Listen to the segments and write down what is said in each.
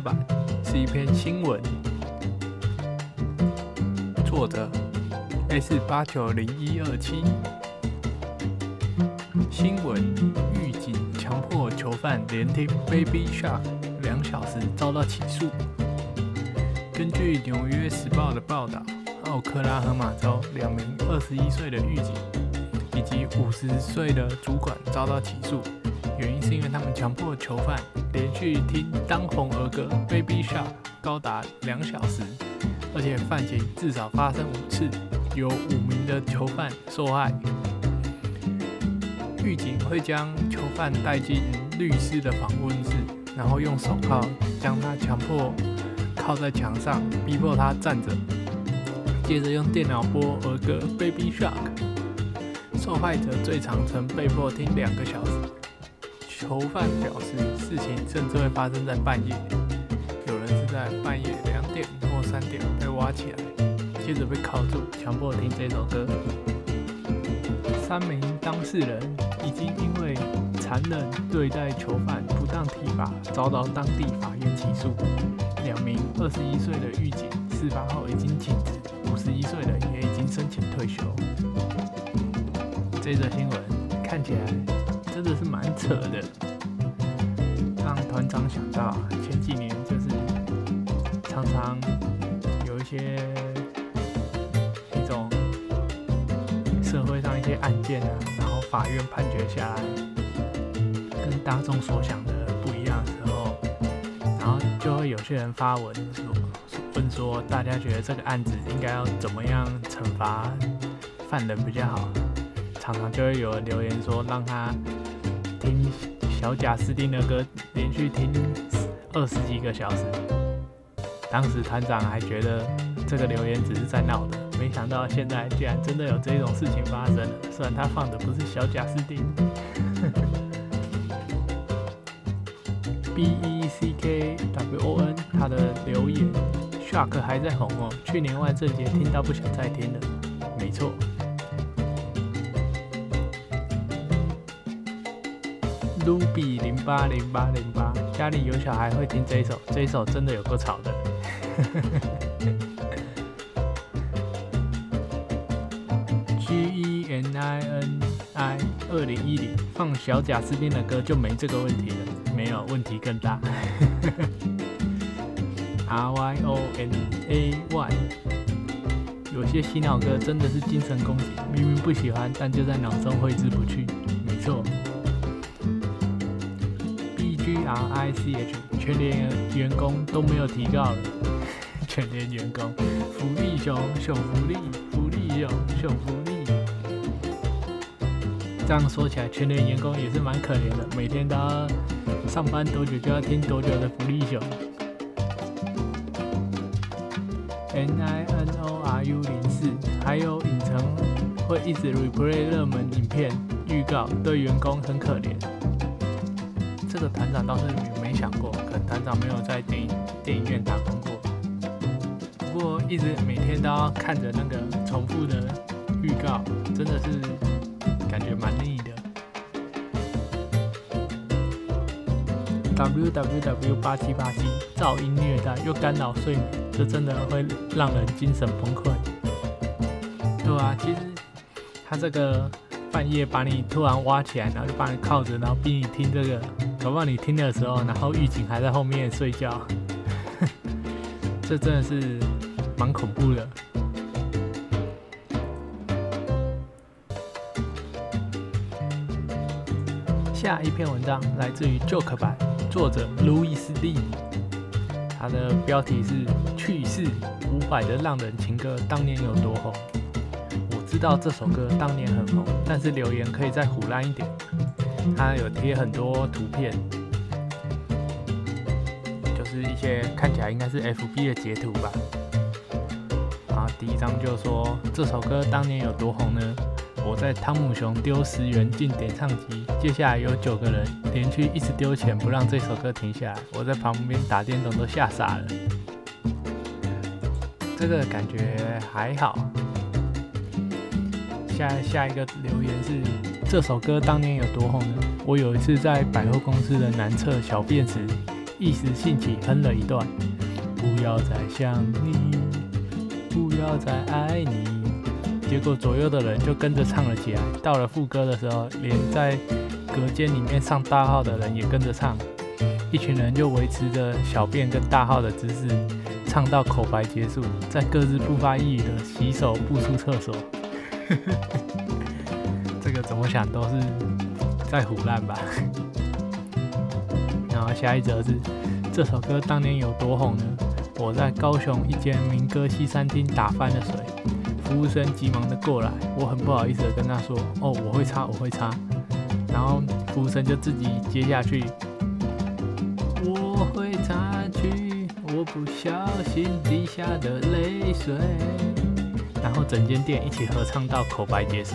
版，是一篇新闻，作者 S 八九零一二七。新闻狱警强迫囚犯连听 Baby Shark 两小时遭到起诉。根据《纽约时报》的报道，奥克拉荷马州两名二十一岁的狱警。以及五十岁的主管遭到起诉，因为他们强迫囚犯连续听当红儿歌《Baby Shark》高达两小时，而且犯行至少发生五次，有五名的囚犯受害。狱警会将囚犯带进律师的访问室，然后用手铐将他强迫靠在墙上，逼迫他站着，接着用电脑播儿歌《Baby Shark》。受害者最长曾被迫听两个小时。囚犯表示，事情甚至会发生在半夜，有人是在半夜两点或三点被挖起来，接着被铐住，强迫听这首歌。三名当事人已经因为残忍对待囚犯、不当体罚遭到当地法院起诉。两名二十一岁的狱警事发后已经请职，五十一岁的也已经申请退休。这则新闻看起来真的是蛮扯的，让团长想到前几年就是常常有一些一种社会上一些案件啊，然后法院判决下来跟大众所想的不一样的时候，然后就会有些人发文说问说大家觉得这个案子应该要怎么样惩罚犯人比较好。常常就会有人留言说，让他小贾斯汀的歌，连续听二十几个小时。当时团长还觉得这个留言只是在闹的，没想到现在居然真的有这种事情发生了。虽然他放的不是小贾斯汀。B E C K W O N 他的留言，Shark 还在红哦，去年万圣节听到不想再听了。没错。Ruby 零八零八零八，家里有小孩会听这一首，这一首真的有够吵的。G E N I N I 二零一零放小贾斯汀的歌就没这个问题了，没有问题更大。R Y O N A Y 有些洗脑歌真的是精神攻击，明明不喜欢，但就在脑中挥之不去。R I C H 全年员工都没有提高了，全年员工福利熊熊福利福利熊熊福利，这样说起来，全年员工也是蛮可怜的，每天都要上班多久就要听多久的福利熊。N I N O R U 零四，还有影城会一直 replay 热门影片预告，对员工很可怜。这个团长倒是没想过，可能团长没有在电影电影院打工过。不过一直每天都要看着那个重复的预告，真的是感觉蛮腻的。W W W 八七八七，噪音虐待又干扰睡眠，这真的会让人精神崩溃。对啊，其实他这个半夜把你突然挖起来，然后就把你靠着，然后逼你听这个。搞不好你听的时候，然后狱警还在后面睡觉，这真的是蛮恐怖的。下一篇文章来自于 Joke 版，作者路易斯利。它的标题是“去世伍佰的浪人情歌当年有多红”。我知道这首歌当年很红，但是留言可以再胡乱一点。他有贴很多图片，就是一些看起来应该是 FB 的截图吧。啊，第一张就说这首歌当年有多红呢？我在汤姆熊丢十元进点唱机，接下来有九个人连续一直丢钱，不让这首歌停下来。我在旁边打电动都吓傻了。这个感觉还好。下下一个留言是这首歌当年有多红呢？我有一次在百货公司的南侧小便时，一时兴起哼了一段：不要再想你，不要再爱你。结果左右的人就跟着唱了起来。到了副歌的时候，连在隔间里面上大号的人也跟着唱。一群人就维持着小便跟大号的姿势，唱到口白结束，再各自不发一语的洗手步出厕所。怎么想都是在胡乱吧。然后下一则是这首歌当年有多红呢？我在高雄一间民歌西餐厅打翻了水。服务生急忙的过来，我很不好意思的跟他说：“哦，我会擦，我会擦。”然后服务生就自己接下去：“我会擦去我不小心滴下的泪水。”然后整间店一起合唱到口白结束。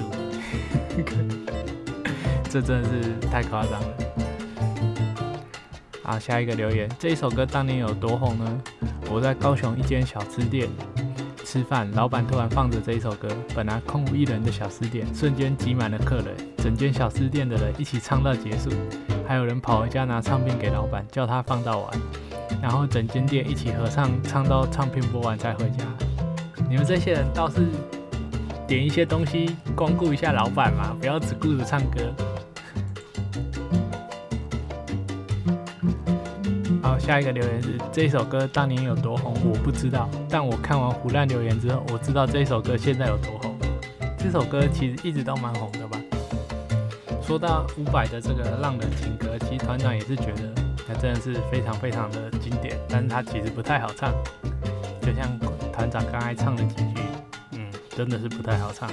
这真的是太夸张了。好，下一个留言，这一首歌当年有多红呢？我在高雄一间小吃店。吃饭，老板突然放着这一首歌，本来空无一人的小吃店瞬间挤满了客人，整间小吃店的人一起唱到结束，还有人跑回家拿唱片给老板，叫他放到完，然后整间店一起合唱，唱到唱片播完才回家。你们这些人倒是点一些东西，光顾一下老板嘛，不要只顾着唱歌。好下一个留言是这首歌当年有多红，我不知道。但我看完胡乱留言之后，我知道这首歌现在有多红。这首歌其实一直都蛮红的吧。说到伍佰的这个浪人情歌，其实团长也是觉得它真的是非常非常的经典，但是它其实不太好唱。就像团长刚才唱的几句，真的是不太好唱。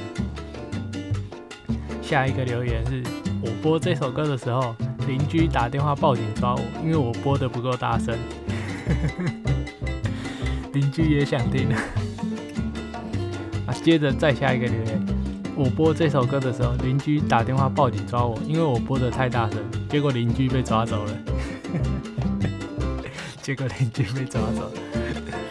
下一个留言是我播这首歌的时候。邻居打电话报警抓我，因为我播的不够大声。邻居也想听。啊，接着再下一个留言，我播这首歌的时候，邻居打电话报警抓我，因为我播的太大声，结果邻居被抓走了。结果邻居被抓走了。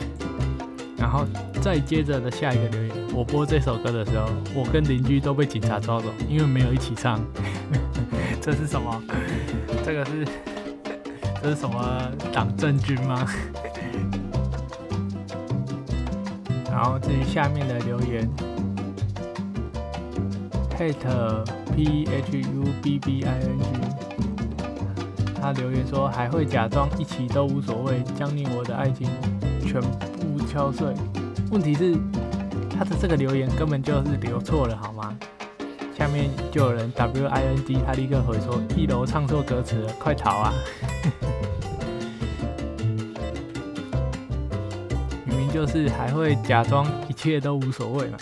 然后再接着的下一个留言，我播这首歌的时候，我跟邻居都被警察抓走，因为没有一起唱。这是什么？这个是这是什么党政军吗？然后至于下面的留言，hate p h u b b i n g，他留言说还会假装一起都无所谓，将你我的爱情全敲碎。问题是他的这个留言根本就是留错了，好吗？下面就有人 W I N D，他立刻回说：“一楼唱错歌词了，快逃啊！” 明明就是还会假装一切都无所谓嘛。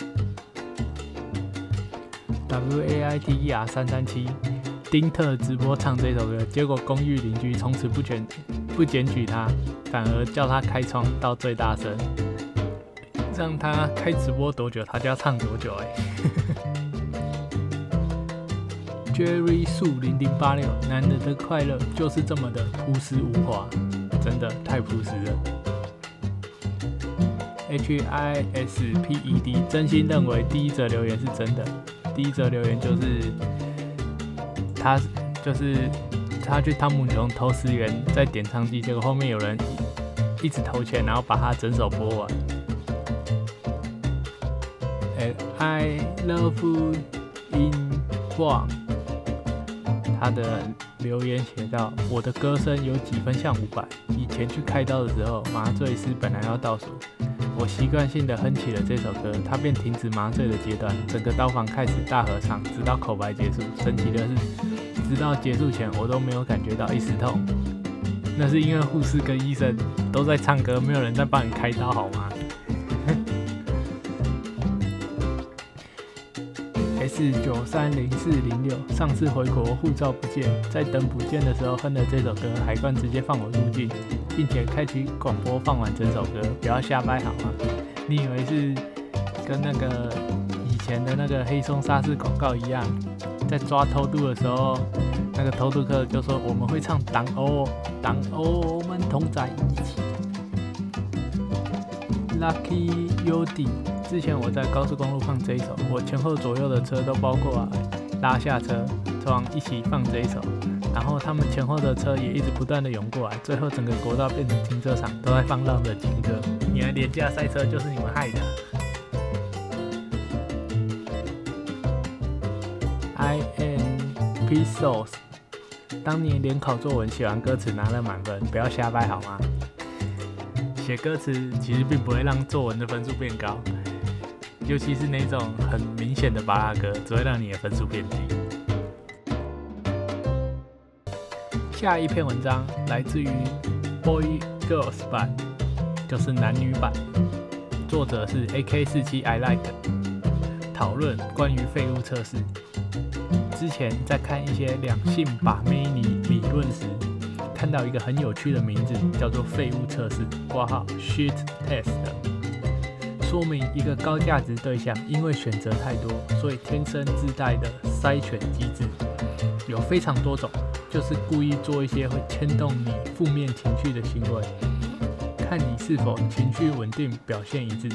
W A I T E R 三三七，丁特直播唱这首歌，结果公寓邻居从此不检不检举他，反而叫他开窗到最大声，让他开直播多久他就要唱多久哎。Jerry 数零零八六，男人的快乐就是这么的朴实无华，真的太朴实了。H I S P E D，真心认为第一则留言是真的。第一则留言就是他就是他去汤姆熊投十元在点唱机，结果后面有人一直投钱，然后把他整首播完。I love in one。他的留言写道：“我的歌声有几分像伍佰。以前去开刀的时候，麻醉师本来要倒数，我习惯性的哼起了这首歌，他便停止麻醉的阶段，整个刀房开始大合唱，直到口白结束。神奇的是，直到结束前，我都没有感觉到一丝痛。那是因为护士跟医生都在唱歌，没有人在帮你开刀，好吗？S 九三零四零六，上次回国护照不见，在等补件的时候哼了这首歌，海关直接放我入境，并且开启广播放完整首歌，不要瞎掰好吗？你以为是跟那个以前的那个黑松沙士广告一样，在抓偷渡的时候，那个偷渡客就说我们会唱党欧，党欧我们同在一起，Lucky Yodi。之前我在高速公路放这一首，我前后左右的车都包括拉下车窗一起放这一首，然后他们前后的车也一直不断的涌过来，最后整个国道变成停车场，都在放浪的情歌。你们廉价赛车就是你们害的。P Sauce，当年联考作文写完歌词拿了满分，不要瞎掰好吗？写歌词其实并不会让作文的分数变高。尤其是那种很明显的巴拉歌，只会让你的分数变低。下一篇文章来自于 Boy Girls 版，就是男女版，作者是 AK 四七 I Like，讨论关于废物测试。之前在看一些两性把妹理论时，看到一个很有趣的名字，叫做废物测试（括号 Shit Test）。说明一个高价值对象，因为选择太多，所以天生自带的筛选机制有非常多种，就是故意做一些会牵动你负面情绪的行为，看你是否情绪稳定，表现一致。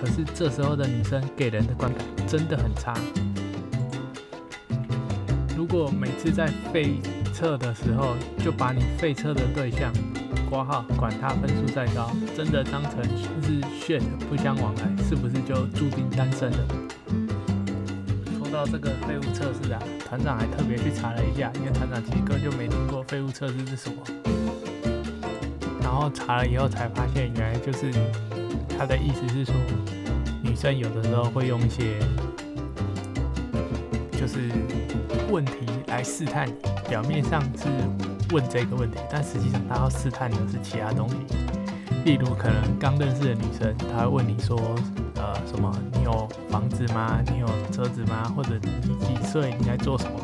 可是这时候的女生给人的观感真的很差。如果每次在废测的时候就把你废测的对象。挂号，管他分数再高，真的当成是 shit 不相往来，是不是就注定单身了？说到这个废物测试啊，团长还特别去查了一下，因为团长其实根本就没听过废物测试是什么。然后查了以后才发现，原来就是他的意思是说，女生有的时候会用一些是问题来试探你，表面上是。问这个问题，但实际上他要试探的是其他东西，例如可能刚认识的女生，她会问你说，呃，什么？你有房子吗？你有车子吗？或者你几岁？你在做什么？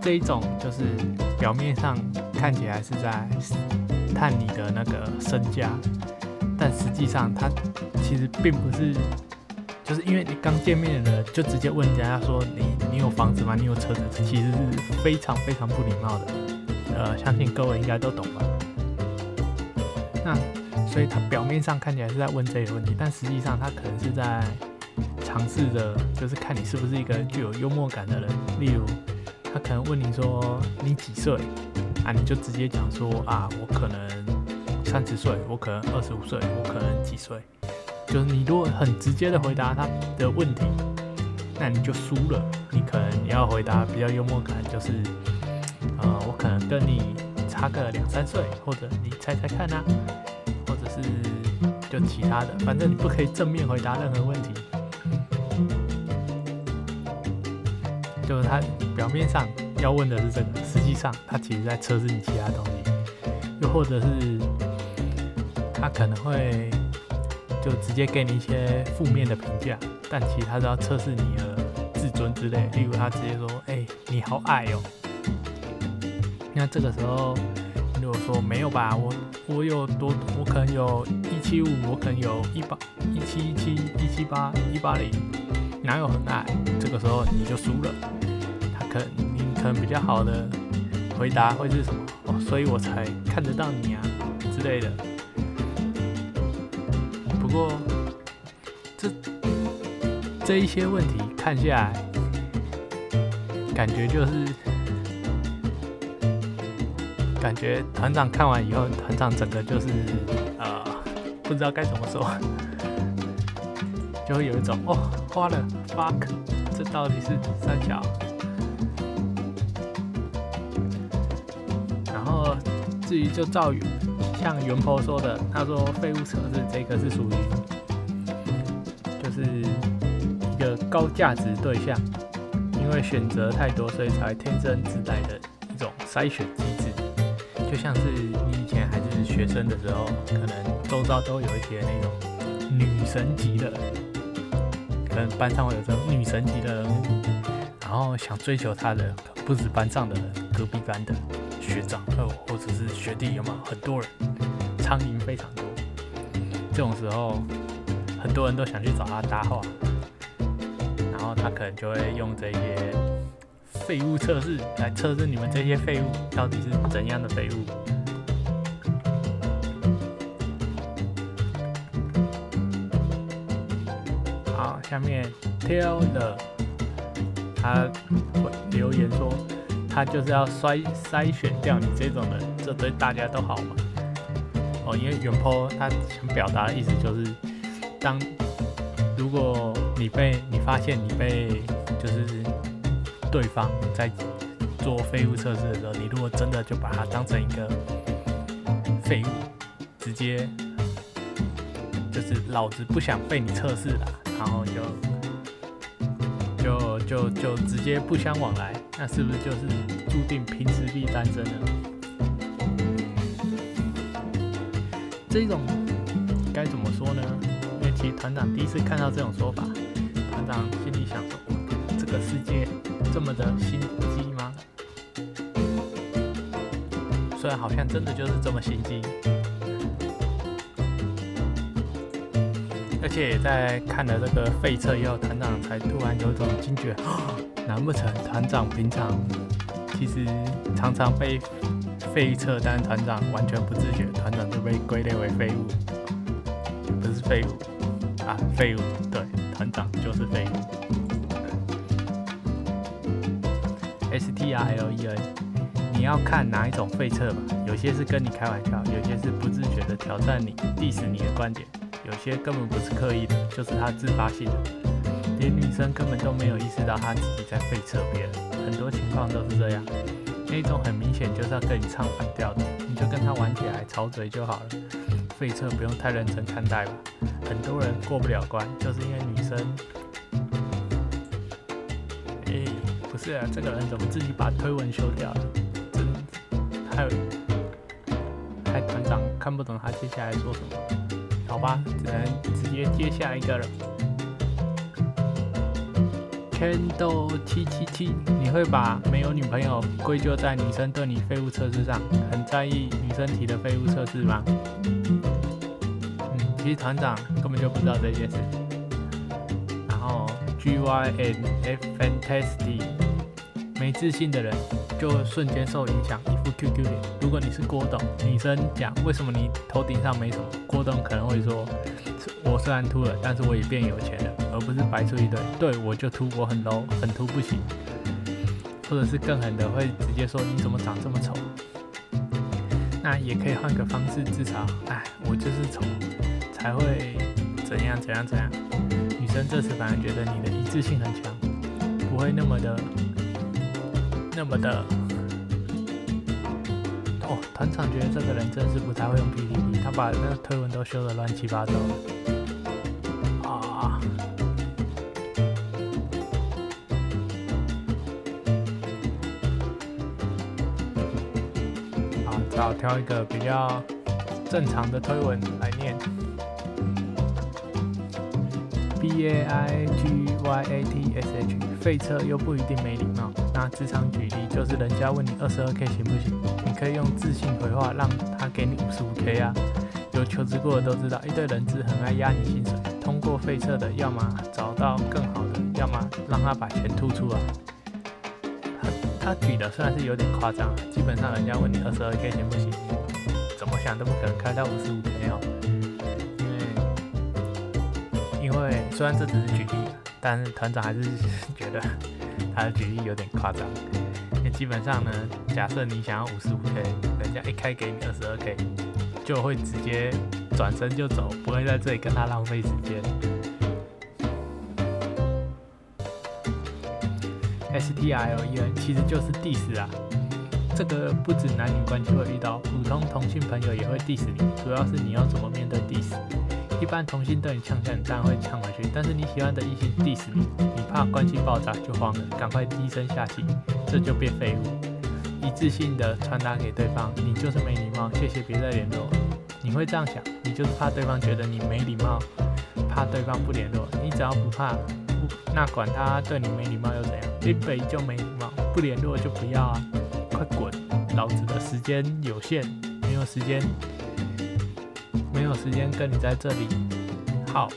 这一种就是表面上看起来是在探你的那个身家，但实际上他其实并不是，就是因为你刚见面的就直接问人家说你你有房子吗？你有车子？其实是非常非常不礼貌的。呃，相信各位应该都懂吧？那所以他表面上看起来是在问这个问题，但实际上他可能是在尝试着，就是看你是不是一个具有幽默感的人。例如，他可能问你说你几岁啊？你就直接讲说啊，我可能三十岁，我可能二十五岁，我可能几岁。就是你如果很直接的回答他的问题，那你就输了。你可能你要回答比较幽默感，就是。呃，我可能跟你差个两三岁，或者你猜猜看啊，或者是就其他的，反正你不可以正面回答任何问题。就是他表面上要问的是这个，实际上他其实在测试你其他东西，又或者是他可能会就直接给你一些负面的评价，但其实他是要测试你的自尊之类，例如他直接说：“哎，你好矮哦。”那这个时候，如果说没有吧，我我有多，我可能有一七五，我可能有一八一七一七一七八一八零，哪有很矮？这个时候你就输了。他可你可能比较好的回答会是什么？哦，所以我才看得到你啊之类的。不过这这一些问题看下来，感觉就是。感觉团长看完以后，团长整个就是呃，不知道该怎么说，就会有一种哦，花了 fuck，这到底是三角？然后至于就赵宇，像袁坡说的，他说废物车子这个是属于，就是一个高价值对象，因为选择太多，所以才天生自带的一种筛选机制。就像是你以前还是学生的时候，可能周遭都有一些那种女神级的，可能班上会有这种女神级的人物，然后想追求她的不止班上的隔壁班的学长哦，或者是学弟，有没有很多人，苍蝇非常多。这种时候，很多人都想去找他搭话，然后他可能就会用这些废物测试来测试你们这些废物到底是怎样的废物。好，下面 tell 的他留言说，他就是要筛筛选掉你这种人，这对大家都好嘛？哦，因为原 po 他想表达的意思就是，当如果你被你发现你被就是对方在做废物测试的时候，你如果真的就把它当成一个废物，直接就是老子不想被你测试了，然后就就就就直接不相往来，那是不是就是注定凭实力单身呢？这种该怎么说呢？因为其实团长第一次看到这种说法，团长心里想：这个世界这么的心机吗？虽然好像真的就是这么心机，而且在看了这个废测以后，团长才突然有种惊觉：难不成团长平常其实常常被？废测，但团长完全不自觉，团长被归类为废物，不是废物啊，废物，对，团长就是废物。S T R L E N，你要看哪一种废测吧？有些是跟你开玩笑，有些是不自觉的挑战你、diss 你的观点，有些根本不是刻意的，就是他自发性的，连女生根本都没有意识到他自己在废测别人，很多情况都是这样。那种很明显就是要跟你唱反调的，你就跟他玩起来，吵嘴就好了。废车不用太认真看待吧。很多人过不了关，就是因为女生。哎，不是啊，这个人怎么自己把推文修掉了？真太太团长看不懂他接下来说什么。好吧，只能直接接下一个了。Candle 七七七，你会把没有女朋友归咎在女生对你废物测试上？很在意女生提的废物测试吗？嗯，其实团长根本就不知道这件事。然后 G Y N F Fantastic，没自信的人就瞬间受影响，一副 QQ 脸。如果你是郭董，女生讲为什么你头顶上没什么，郭董可能会说。我虽然秃了，但是我也变有钱了，而不是白出一堆。对我就秃，我很 low，很秃不行。或者是更狠的，会直接说你怎么长这么丑？那也可以换个方式自嘲，哎，我就是丑，才会怎样怎样怎样。女生这次反而觉得你的一致性很强，不会那么的那么的。哦，团长觉得这个人真是不太会用 PPT，他把那个推文都修的乱七八糟。好，挑一个比较正常的推文来念。B A I G Y A T S H，废车又不一定没礼貌。那职场举例就是，人家问你二十二 K 行不行，你可以用自信回话，让他给你五十五 K 啊。有求职过的都知道，一堆人资很爱压你薪水。通过废车的，要么找到更好的，要么让他把钱吐出来。他举的虽然是有点夸张，基本上人家问你二十二 K 行不行，怎么想都不可能开到五十五 K 哦。因为因为虽然这只是举例，但是团长还是觉得他的举例有点夸张。因为基本上呢，假设你想要五十五 K，人家一开给你二十二 K，就会直接转身就走，不会在这里跟他浪费时间。S T I L E N 其实就是 diss 啊，这个不止男女关系会遇到，普通同性朋友也会 diss 你，主要是你要怎么面对 diss。一般同性对你呛呛，你当然会呛回去，但是你喜欢的异性 diss 你，你怕关系爆炸就慌了，赶快低声下气，这就变废物。一致性的传达给对方，你就是没礼貌，谢谢，别再联络。你会这样想，你就是怕对方觉得你没礼貌，怕对方不联络。你只要不怕，那管他对你没礼貌又怎样？一本就没礼貌，不联络就不要啊，快滚！老子的时间有限，没有时间，没有时间跟你在这里好。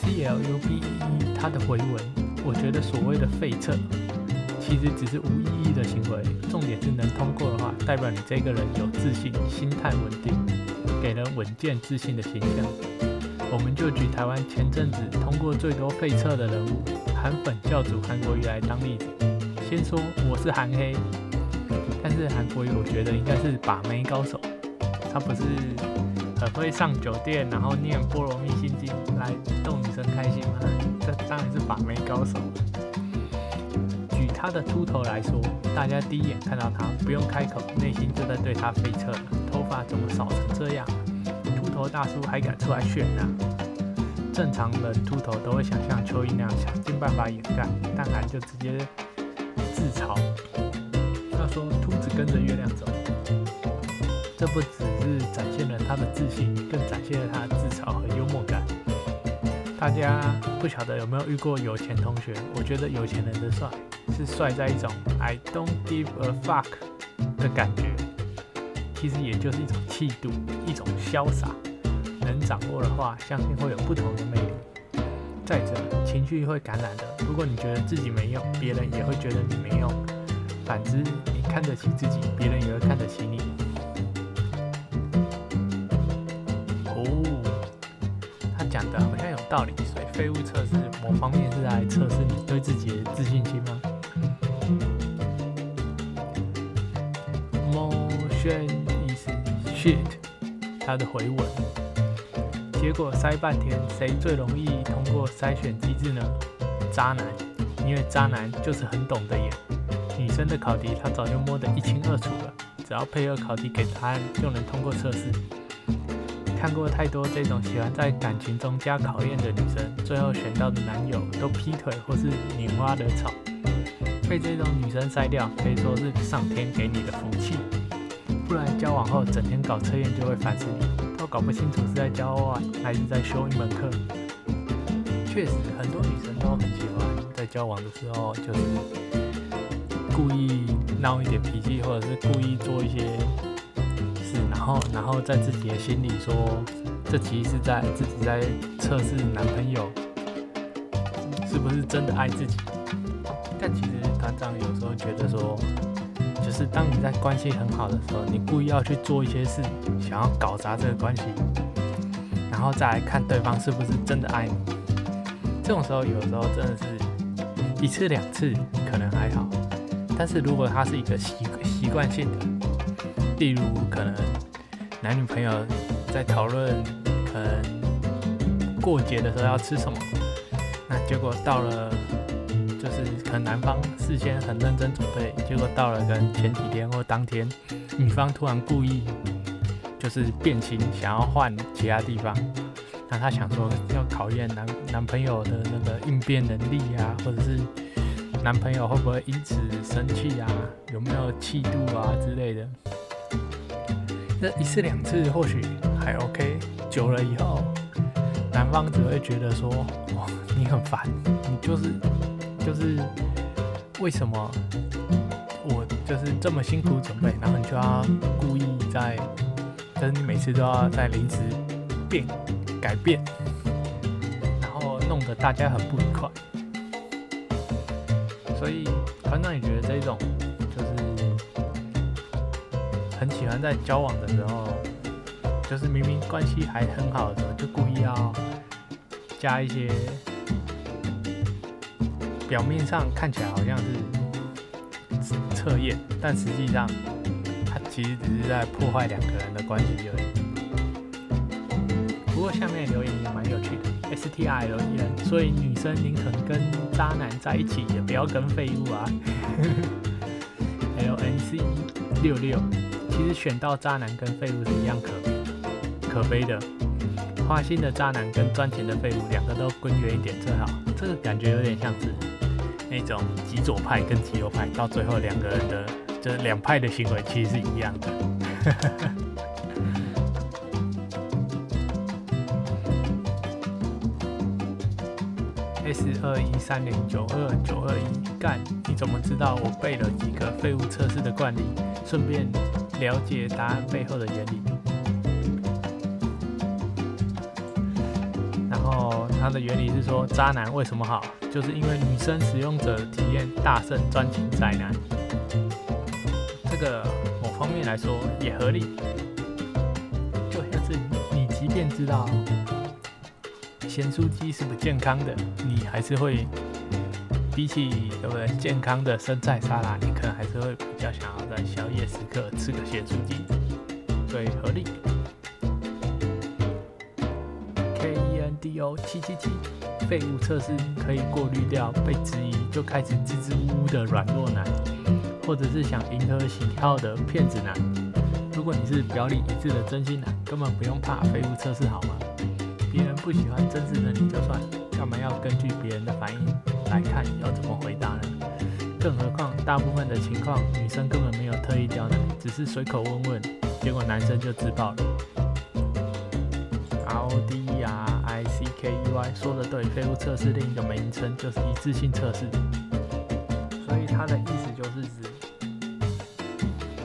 C L U B E 他的回文，我觉得所谓的废册。其实只是无意义的行为，重点是能通过的话，代表你这个人有自信，心态稳定，给人稳健自信的形象。我们就举台湾前阵子通过最多废测的人物韩粉教主韩国瑜来当例子。先说我是韩黑，但是韩国瑜我觉得应该是把妹高手，他不是很会上酒店，然后念《波罗蜜心经》来逗女生开心吗？这当然是把妹高手。他的秃头来说，大家第一眼看到他，不用开口，内心就在对他飞车。头发怎么少成这样？秃头大叔还敢出来炫呢？正常人秃头都会想像蚯蚓那样想尽办法掩盖，但韩就直接自嘲。他说：“秃子跟着月亮走。”这不只是展现了他的自信，更展现了他的自嘲和幽默感。大家不晓得有没有遇过有钱同学？我觉得有钱人的帅是帅在一种 I don't give a fuck 的感觉，其实也就是一种气度，一种潇洒。能掌握的话，相信会有不同的魅力。再者，情绪会感染的。如果你觉得自己没用，别人也会觉得你没用。反之，你看得起自己，别人也会看得起你。哦，他讲的好像有道理，所以废物测试某方面是来测试你对自己的自信心吗他的回文，结果筛半天，谁最容易通过筛选机制呢？渣男，因为渣男就是很懂得演，女生的考题他早就摸得一清二楚了，只要配合考题给答案就能通过测试。看过太多这种喜欢在感情中加考验的女生，最后选到的男友都劈腿或是拈花惹草，被这种女生筛掉，可以说是上天给你的福气。不然交往后整天搞测验就会烦死你，都搞不清楚是在交往还是在修一门课。确实，很多女生都很喜欢在交往的时候就是故意闹一点脾气，或者是故意做一些事。然后，然后在自己的心里说，这其实是在自己在测试男朋友是不是真的爱自己。但其实团长有时候觉得说，就是当你在关系很好的时候，你故意要去做一些事，想要搞砸这个关系，然后再来看对方是不是真的爱你。这种时候，有时候真的是一次两次可能还好，但是如果他是一个习习惯性的。例如，可能男女朋友在讨论，可能过节的时候要吃什么，那结果到了，就是可能男方事先很认真准备，结果到了跟前几天或当天，女方突然故意就是变心，想要换其他地方，那她想说要考验男男朋友的那个应变能力啊，或者是男朋友会不会因此生气啊，有没有气度啊之类的。那一次两次或许还 OK，久了以后，男方只会觉得说：“哇，你很烦，你就是就是为什么我就是这么辛苦准备，然后你就要故意在，就是你每次都要在临时变改变，然后弄得大家很不愉快。所以团长也觉得这种就是。”很喜欢在交往的时候，就是明明关系还很好的时候，就故意要加一些表面上看起来好像是测验，但实际上他其实只是在破坏两个人的关系而已。不过下面留言也蛮有趣的，S T I 留言，所以女生宁肯跟渣男在一起，也不要跟废物啊。L N C 六六。其实选到渣男跟废物是一样可可悲的。花心的渣男跟赚钱的废物，两个都滚远一点最好。这个感觉有点像是那种极左派跟极右派，到最后两个人的就是两派的行为其实是一样的。S 二一三零九二九二一干，你怎么知道我背了几个废物测试的惯例？顺便了解答案背后的原理。它的原理是说，渣男为什么好？就是因为女生使用者体验大胜专情宅男。这个某方面来说也合理，就像是你即便知道。咸酥鸡是不健康的，你还是会比起对不对健康的生菜沙拉，你可能还是会比较想要在宵夜时刻吃个咸酥鸡，所以合理。有七七七废物测试可以过滤掉被质疑就开始支支吾吾的软弱男，或者是想迎合喜好的骗子男。如果你是表里一致的真心男，根本不用怕废物测试，好吗？别人不喜欢真实的你就算，干嘛要根据别人的反应来看要怎么回答呢？更何况大部分的情况，女生根本没有特意刁难，只是随口问问，结果男生就自爆了。说的对，废物测试另一个名称就是一致性测试，所以它的意思就是指，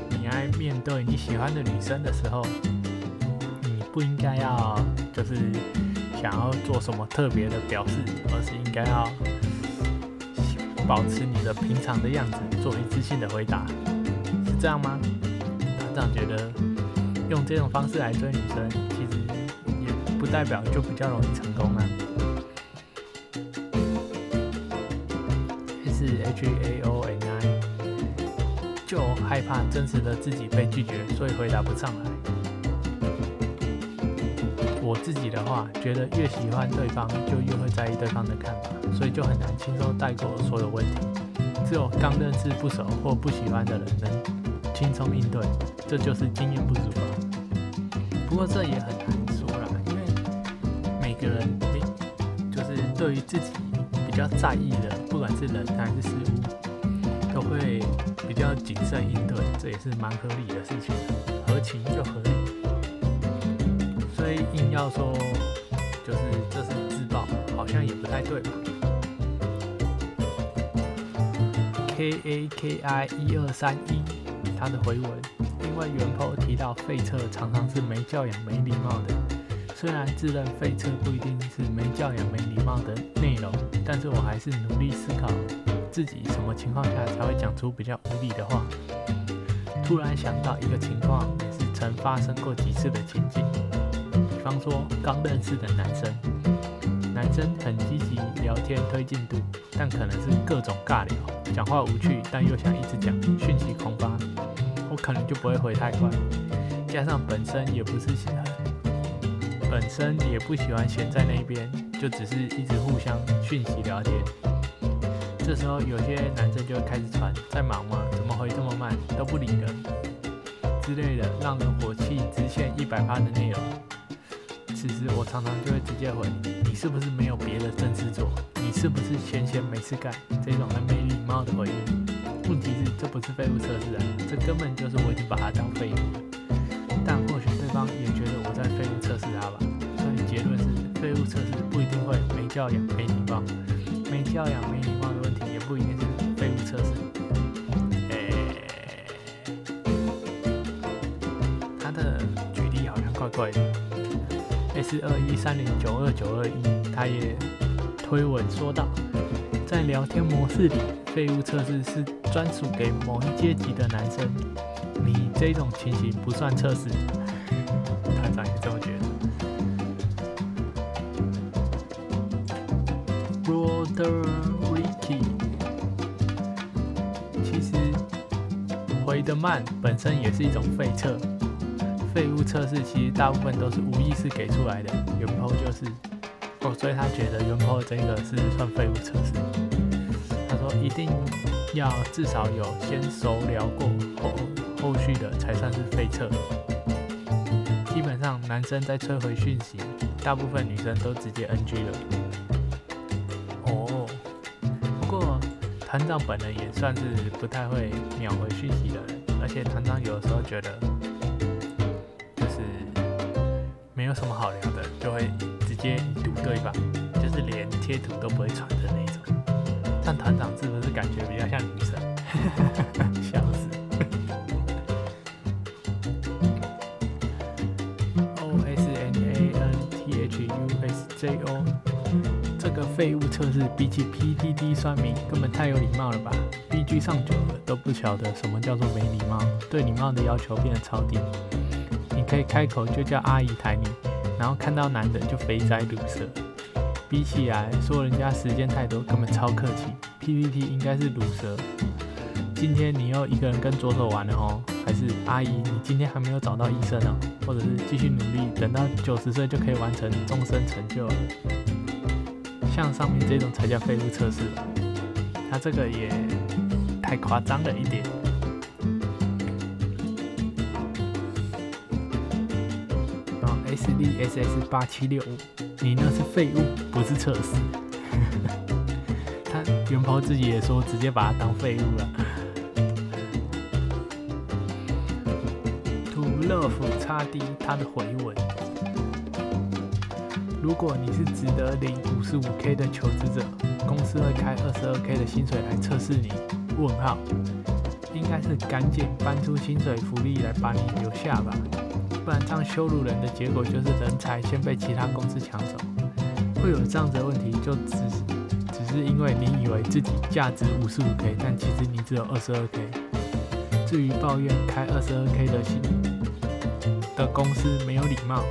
你在面对你喜欢的女生的时候。你不应该要就是想要做什么特别的表示，而是应该要保持你的平常的样子，做一致性的回答，是这样吗？团长觉得用这种方式来追女生，其实也不代表就比较容易成功啊。是 H A O N I，就害怕真实的自己被拒绝，所以回答不上来。我自己的话，觉得越喜欢对方，就越会在意对方的看法，所以就很难轻松带过所有问题。只有刚认识不熟或不喜欢的人能轻松应对，这就是经验不足吧。不过这也很难说啦，因为每个人就是对于自己比较在意的，是人还是事物，都会比较谨慎应对，这也是蛮合理的事情，合情就合理。所以硬要说就是这是自爆，好像也不太对吧？K A K I 一二三一，他的回文，因为元坡提到废车常常是没教养、没礼貌的。虽然自认废车不一定是没教养、没礼貌的内容，但是我还是努力思考自己什么情况下才会讲出比较无理的话。突然想到一个情况，也是曾发生过几次的情景。比方说，刚认识的男生，男生很积极聊天推进度，但可能是各种尬聊，讲话无趣，但又想一直讲，讯息狂发，我可能就不会回太快。加上本身也不是喜欢，本身也不喜欢闲在那边，就只是一直互相讯息聊天。这时候有些男生就会开始传，在忙吗？怎么回这么慢？都不理人之类的，让人火气直线一百趴的内容。此时我常常就会直接回你，是不是没有别的正事做？你是不是闲闲没事干？这种很没礼貌的回应。问题是这不是废物测试啊，这根本就是我已经把它当废物了。但或许对方也觉得教养、没礼貌。没教养、没礼貌的问题也不一定是废物测试。诶，他的举例好像怪怪的。S 二一三零九二九二一，他也推文说道，在聊天模式里，废物测试是专属给某一阶级的男生，你这种情形不算测试。Mr. Ricky 其实回得慢本身也是一种废测。废物测试其实大部分都是无意识给出来的，原 po 就是哦，所以他觉得原 po 这个是算废物测试。他说一定要至少有先熟聊过后后续的才算是废测。基本上男生在催回讯息，大部分女生都直接 NG 了。团长本人也算是不太会秒回讯息的人，而且团长有的时候觉得就是没有什么好聊的，就会直接读对方，就是连贴图都不会传的那种。但团长是不是感觉比较像女生？笑死！O S N A N T H U S J O，个废物测试比起 P D D 算命根本太有礼貌了吧？B G 上久了都不晓得什么叫做没礼貌，对礼貌的要求变得超低。你可以开口就叫阿姨抬你，然后看到男的就肥宅卤色。比起来说人家时间太多，根本超客气。P P T 应该是卤蛇。今天你又一个人跟左手玩了哦？还是阿姨，你今天还没有找到医生哦？或者是继续努力，等到九十岁就可以完成终身成就了？像上面这种才叫废物测试吧？他这个也太夸张了一点。然后 S D S S 八七六五，你那是废物，不是测试。他元抛自己也说，直接把它当废物了。乐福差 D 他的回文：如果你是值得领五十五 K 的求职者，公司会开二十二 K 的薪水来测试你？问号，应该是赶紧搬出薪水福利来把你留下吧，不然这样羞辱人的结果就是人才先被其他公司抢走。会有这样子的问题，就只是只是因为你以为自己价值五十五 K，但其实你只有二十二 K。至于抱怨开二十二 K 的薪，的公司没有礼貌，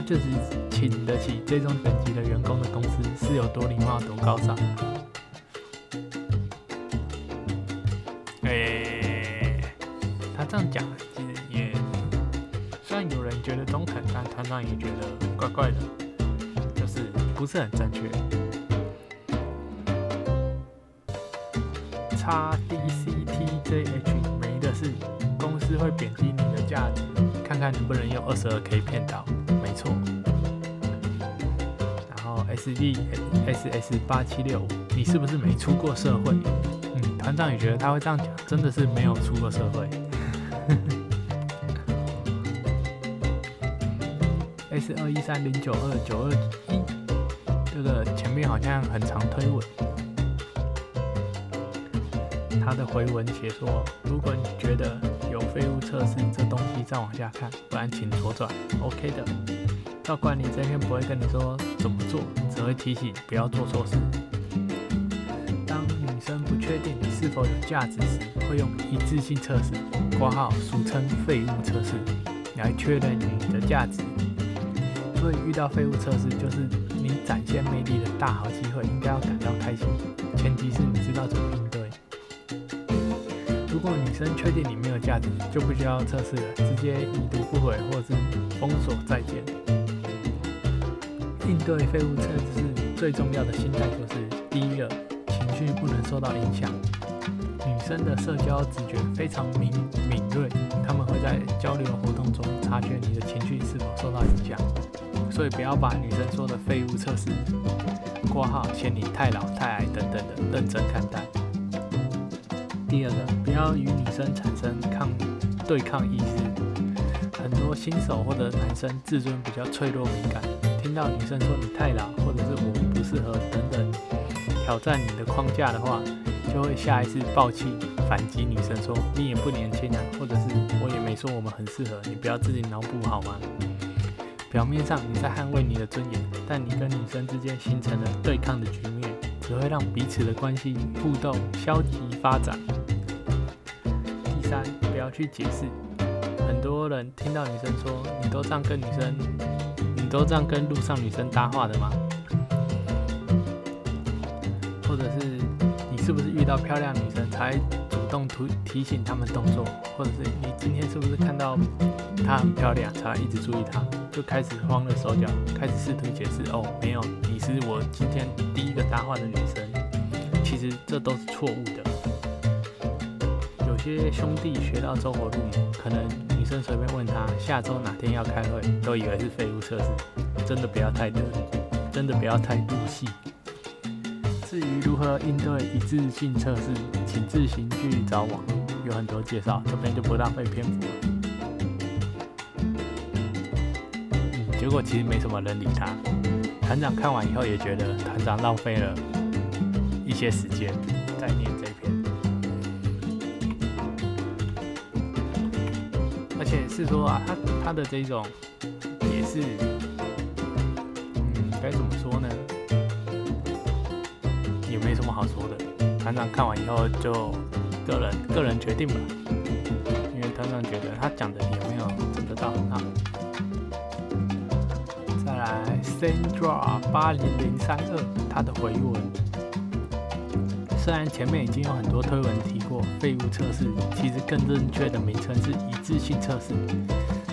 就是请得起这种等级的员工的公司是有多礼貌、多高尚。后 S D S S 八七六，你是不是没出过社会？嗯，团长也觉得他会这样讲，真的是没有出过社会。S 二一三零九二九二一，这个前面好像很常推文，他的回文写说，如果你觉得有。废物测试这东西再往下看，不然请左转。OK 的，照管理这边不会跟你说怎么做，只会提醒不要做错事。当女生不确定你是否有价值时，会用一致性测试（括号俗称废物测试）来确认你的价值。所以遇到废物测试，就是你展现魅力的大好机会，应该要感到开心。前提是你知道怎么应对。如果女生确定你没有价值，就不需要测试了，直接已读不回或是封锁再见。应对废物测试最重要的心态就是：第一个，情绪不能受到影响。女生的社交直觉非常敏敏锐，她们会在交流活动中察觉你的情绪是否受到影响，所以不要把女生说的废物测试括号嫌你太老太矮等等的认真看待。第二个，不要与女生产生抗对抗意识。很多新手或者男生自尊比较脆弱敏感，听到女生说你太老，或者是我们不适合等等挑战你的框架的话，就会下一次暴气反击女生说你也不年轻啊，或者是我也没说我们很适合，你不要自己脑补好吗？表面上你在捍卫你的尊严，但你跟女生之间形成了对抗的局面，只会让彼此的关系互动消极发展。第三，不要去解释。很多人听到女生说：“你都这样跟女生，都这样跟路上女生搭话的吗？”或者是你是不是遇到漂亮女生才主动提提醒他们动作？或者是你今天是不是看到她很漂亮才一直注意她？就开始慌了手脚，开始试图解释：“哦，没有，你是我今天第一个搭话的女生。”其实这都是错误的。有些兄弟学到走火入魔，可能生随便问他下周哪天要开会，都以为是废物测试。真的不要太得，真的不要太入戏。至于如何应对一致性测试，请自行去找网络，有很多介绍，这边就不浪费篇幅了。嗯，结果其实没什么人理他。团长看完以后也觉得团长浪费了一些时间是说啊，他他的这种也是，嗯，该怎么说呢？也没什么好说的。团长看完以后就个人个人决定吧，因为团长觉得他讲的也没有真的到很好。再来，Sandra 八零零三二他的回文，虽然前面已经有很多推文提过废物测试，其实更正确的名称是一致性测试，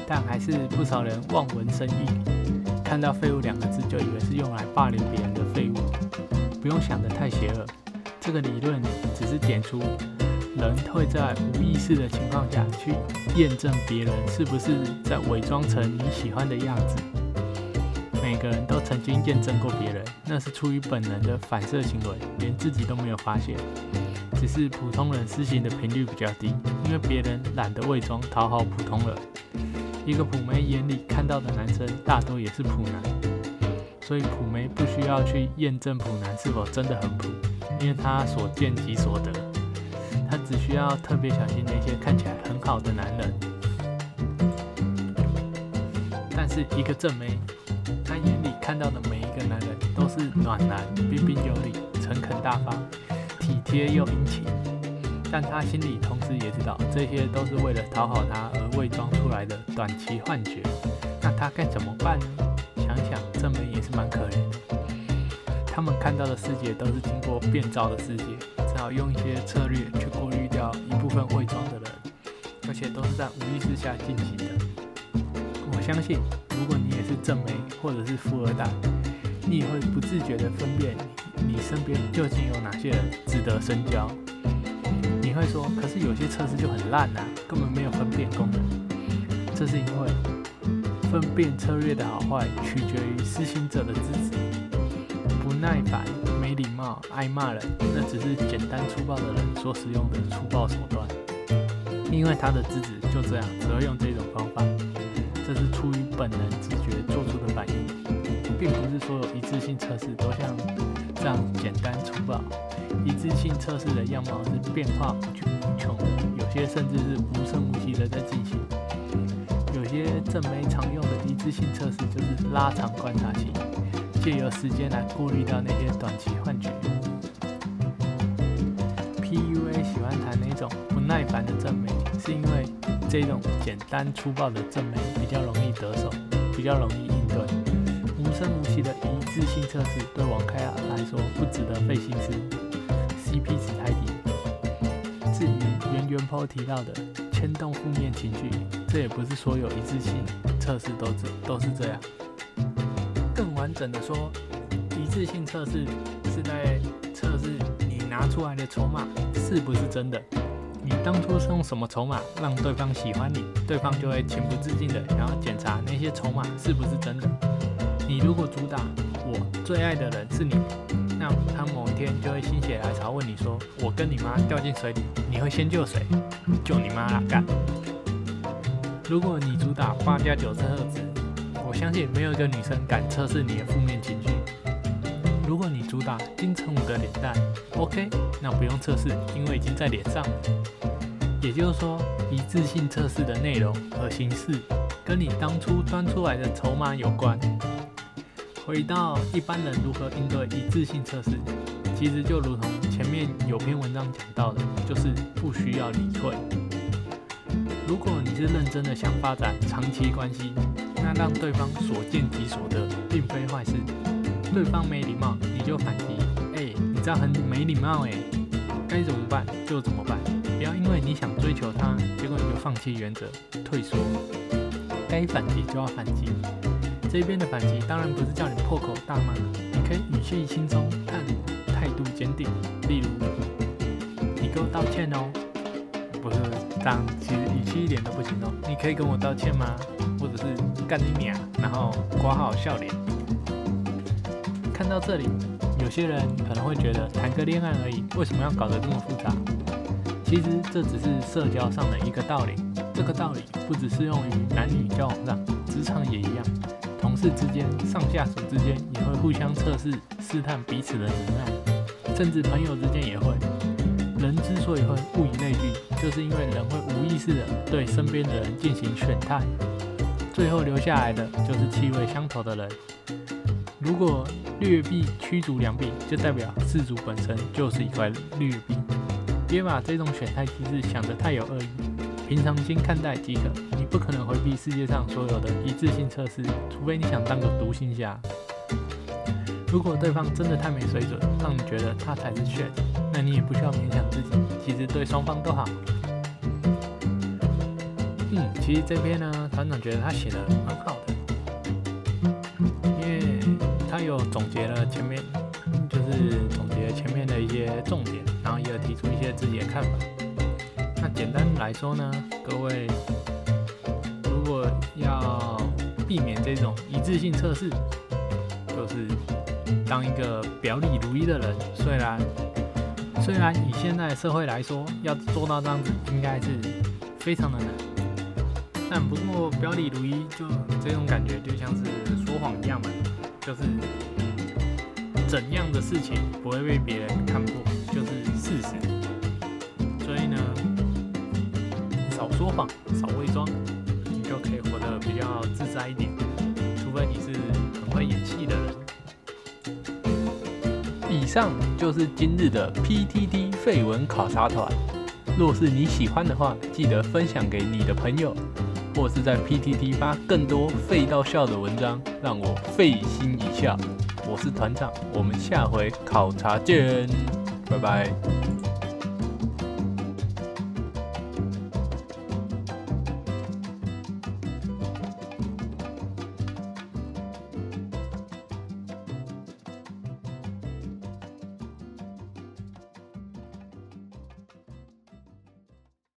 但还是不少人望文生义，看到废物两个字就以为是用来霸凌别人的废物。不用想得太邪恶，这个理论只是点出人会在无意识的情况下去验证别人是不是在伪装成你喜欢的样子。人都曾经验证过别人，那是出于本能的反射行为，连自己都没有发现。只是普通人施行的频率比较低，因为别人懒得伪装讨好普通人。一个普妹眼里看到的男生，大多也是普男。所以普梅不需要去验证普男是否真的很普，因为他所见即所得，他只需要特别小心那些看起来很好的男人。但是一个正妹，她眼里看到的每一个男人都是暖男，彬彬有礼，诚恳大方，体贴又殷勤。但她心里同时也知道，这些都是为了讨好他而伪装出来的短期幻觉。那她该怎么办呢？正妹也是蛮可怜的，他们看到的世界都是经过变造的世界，只好用一些策略去过滤掉一部分伪装的人，而且都是在无意识下进行的。我相信，如果你也是正妹或者是富二代，你也会不自觉地分辨你身边究竟有哪些人值得深交。你会说，可是有些测试就很烂啊，根本没有分辨功能。这是因为。分辨策略的好坏，取决于施行者的资质。不耐烦、没礼貌、爱骂人，那只是简单粗暴的人所使用的粗暴手段。因为他的资质就这样，只会用这种方法。本能直觉做出的反应，并不是所有一致性测试都像这样简单粗暴。一致性测试的样貌是变化无穷的，有些甚至是无声无息的在进行。有些正媒常用的一致性测试就是拉长观察期，借由时间来过滤掉那些短期幻觉。PUA 喜欢谈那种不耐烦的正媒，是因为这种简单粗暴的正媒比较容易得手，比较容易应对。无声无息的一致性测试对王开啊来说不值得费心思，CP 值太低。至于原原 po 提到的。牵动负面情绪，这也不是所有一致性测试都这都是这样。更完整的说，一致性测试是在测试你拿出来的筹码是不是真的。你当初是用什么筹码让对方喜欢你，对方就会情不自禁的想要检查那些筹码是不是真的。你如果主打我最爱的人是你。那他某一天就会心血来潮问你说：“我跟你妈掉进水里，你会先救谁？救你妈啦！干！”如果你主打八加九测试，我相信没有一个女生敢测试你的负面情。如果你主打金城武的脸蛋，OK，那不用测试，因为已经在脸上了。也就是说，一致性测试的内容和形式跟你当初端出来的筹码有关。回到一般人如何应对一致性测试，其实就如同前面有篇文章讲到的，就是不需要理会。如果你是认真的想发展长期关系，那让对方所见即所得，并非坏事。对方没礼貌，就反击，哎，你这样很没礼貌哎，该怎么办就怎么办，不要因为你想追求他，结果你就放弃原则退缩。该反击就要反击。这边的反击当然不是叫你破口大骂，你可以语气轻松，但态度坚定。例如，你给我道歉哦，不是这样，其实语气一点都不行动。你可以跟我道歉吗？或者是干你娘，然后挂号笑脸。看到这里，有些人可能会觉得谈个恋爱而已，为什么要搞得这么复杂？其实这只是社交上的一个道理，这个道理不只适用于男女交往上，职场也一样，同事之间、上下属之间也会互相测试、试探彼此的能耐，甚至朋友之间也会。人之所以会物以类聚，就是因为人会无意识的对身边的人进行选态，最后留下来的就是气味相投的人。如果劣币驱逐良币，就代表事主本身就是一块劣币。别把这种选态机制想得太有恶意，平常心看待即可。你不可能回避世界上所有的一致性测试，除非你想当个独行侠。如果对方真的太没水准，让你觉得他才是 shit，那你也不需要勉强自己。其实对双方都好。嗯，其实这篇呢，团长觉得他写的蛮好的，有总结了前面，就是总结前面的一些重点，然后也有提出一些自己的看法。那简单来说呢，各位如果要避免这种一致性测试，就是当一个表里如一的人，虽然虽然以现在社会来说，要做到这样子，应该是非常的难。但不过表里如一，就这种感觉就像是说谎一样嘛，就是怎样的事情不会被别人看破，就是事实。所以呢，少说谎，少伪装，你就可以活得比较自在一点。除非你是很会演戏的人。以上就是今日的 PTT 废文考察团。若是你喜欢的话，记得分享给你的朋友，或是在 PTT 发更多废到笑的文章，让我费心一笑。我是团长，我们下回考察见，拜拜。